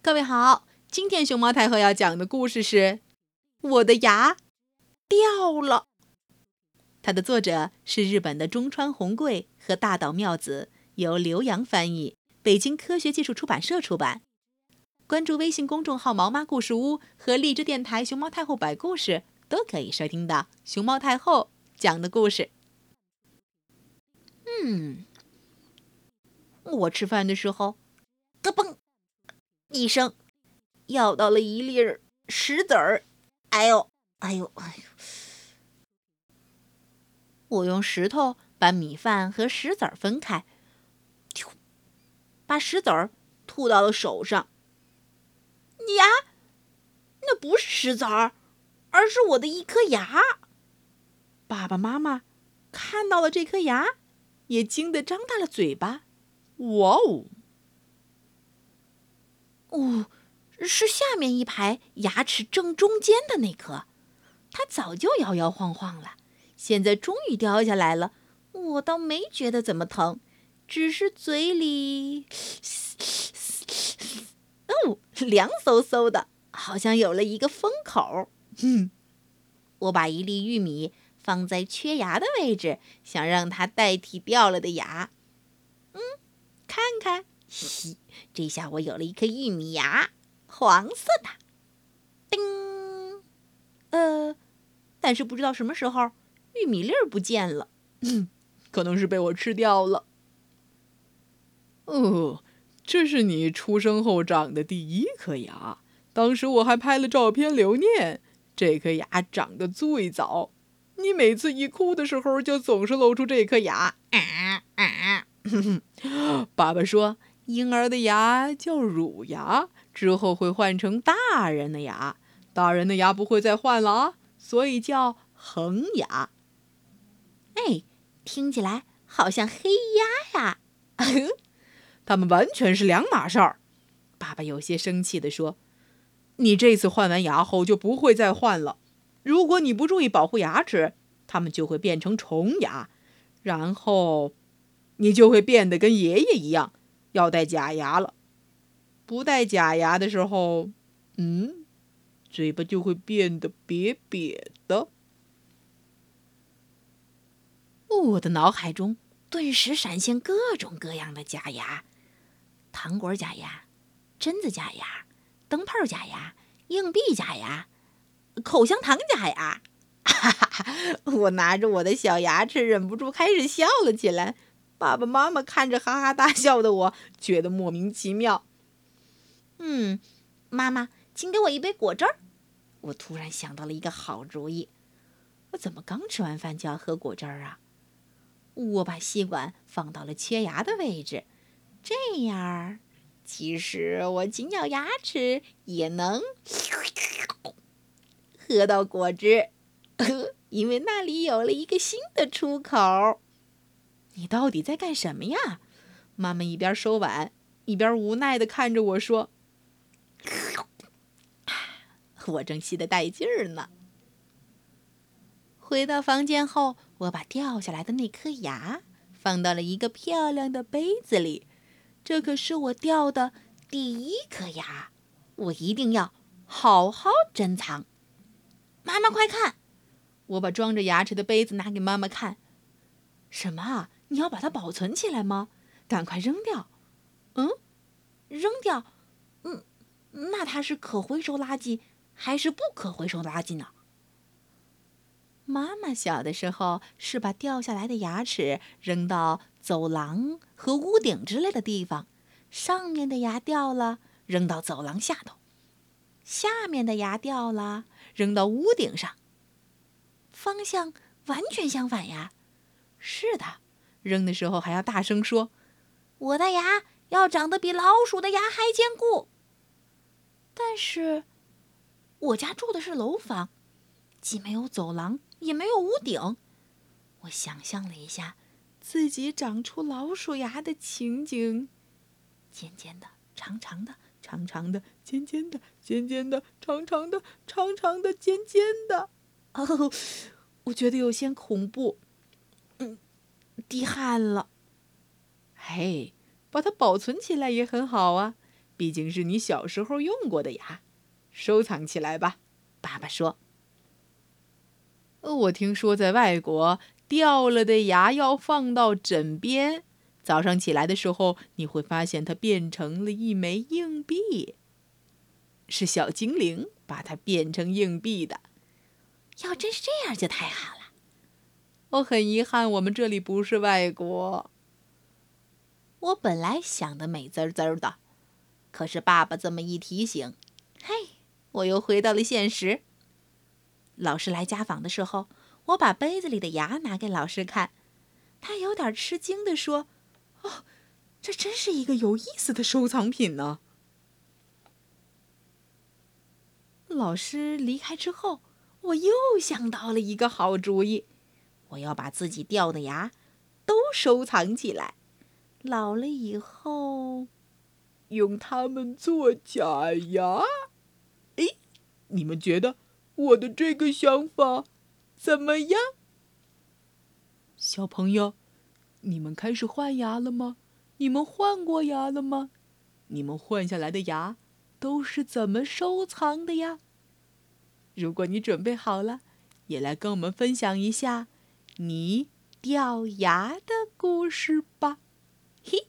各位好，今天熊猫太后要讲的故事是《我的牙掉了》。它的作者是日本的中川宏贵和大岛妙子，由刘洋翻译，北京科学技术出版社出版。关注微信公众号“毛妈故事屋”和荔枝电台“熊猫太后摆故事”，都可以收听到熊猫太后讲的故事。嗯，我吃饭的时候，一声，咬到了一粒儿石子儿，哎呦，哎呦，哎呦！我用石头把米饭和石子儿分开，把石子儿吐到了手上。呀，那不是石子儿，而是我的一颗牙。爸爸妈妈看到了这颗牙，也惊得张大了嘴巴。哇！哦，是下面一排牙齿正中间的那颗，它早就摇摇晃晃了，现在终于掉下来了。我倒没觉得怎么疼，只是嘴里，哦，凉飕飕的，好像有了一个风口。嗯，我把一粒玉米放在缺牙的位置，想让它代替掉了的牙。嗯，看看。嘻，这下我有了一颗玉米牙，黄色的。叮，呃，但是不知道什么时候玉米粒儿不见了，嗯，可能是被我吃掉了。哦，这是你出生后长的第一颗牙，当时我还拍了照片留念。这颗牙长得最早，你每次一哭的时候就总是露出这颗牙。啊啊！爸爸说。婴儿的牙叫乳牙，之后会换成大人的牙，大人的牙不会再换了啊，所以叫恒牙。哎，听起来好像黑鸭呀！他们完全是两码事儿。爸爸有些生气地说：“你这次换完牙后就不会再换了。如果你不注意保护牙齿，它们就会变成虫牙，然后你就会变得跟爷爷一样。”要戴假牙了，不戴假牙的时候，嗯，嘴巴就会变得瘪瘪的。我的脑海中顿时闪现各种各样的假牙：糖果假牙、榛子假牙、灯泡假牙、硬币假牙、口香糖假牙。哈哈！我拿着我的小牙齿，忍不住开始笑了起来。爸爸妈妈看着哈哈大笑的我，觉得莫名其妙。嗯，妈妈，请给我一杯果汁儿。我突然想到了一个好主意。我怎么刚吃完饭就要喝果汁儿啊？我把吸管放到了缺牙的位置，这样，即使我紧咬牙齿也能 喝到果汁，因为那里有了一个新的出口。你到底在干什么呀？妈妈一边收碗，一边无奈的看着我说：“ 我正吸得带劲儿呢。”回到房间后，我把掉下来的那颗牙放到了一个漂亮的杯子里。这可是我掉的第一颗牙，我一定要好好珍藏。妈妈，快看！我把装着牙齿的杯子拿给妈妈看。什么？你要把它保存起来吗？赶快扔掉！嗯，扔掉？嗯，那它是可回收垃圾还是不可回收垃圾呢？妈妈小的时候是把掉下来的牙齿扔到走廊和屋顶之类的地方，上面的牙掉了扔到走廊下头，下面的牙掉了扔到屋顶上。方向完全相反呀！是的。扔的时候还要大声说：“我的牙要长得比老鼠的牙还坚固。”但是，我家住的是楼房，既没有走廊，也没有屋顶。我想象了一下自己长出老鼠牙的情景：尖尖的、长长的、长长的、尖尖的、尖尖的、长长的、长长的、尖尖的。哦，我觉得有些恐怖。嗯滴汗了，嘿，把它保存起来也很好啊。毕竟是你小时候用过的牙，收藏起来吧。”爸爸说。我听说在外国，掉了的牙要放到枕边，早上起来的时候，你会发现它变成了一枚硬币。是小精灵把它变成硬币的。要真是这样，就太好了。我很遗憾，我们这里不是外国。我本来想的美滋滋的，可是爸爸这么一提醒，嘿，我又回到了现实。老师来家访的时候，我把杯子里的牙拿给老师看，他有点吃惊地说：“哦，这真是一个有意思的收藏品呢。”老师离开之后，我又想到了一个好主意，我要把自己掉的牙都收藏起来，老了以后用它们做假牙。哎，你们觉得？我的这个想法怎么样，小朋友？你们开始换牙了吗？你们换过牙了吗？你们换下来的牙都是怎么收藏的呀？如果你准备好了，也来跟我们分享一下你掉牙的故事吧。嘿。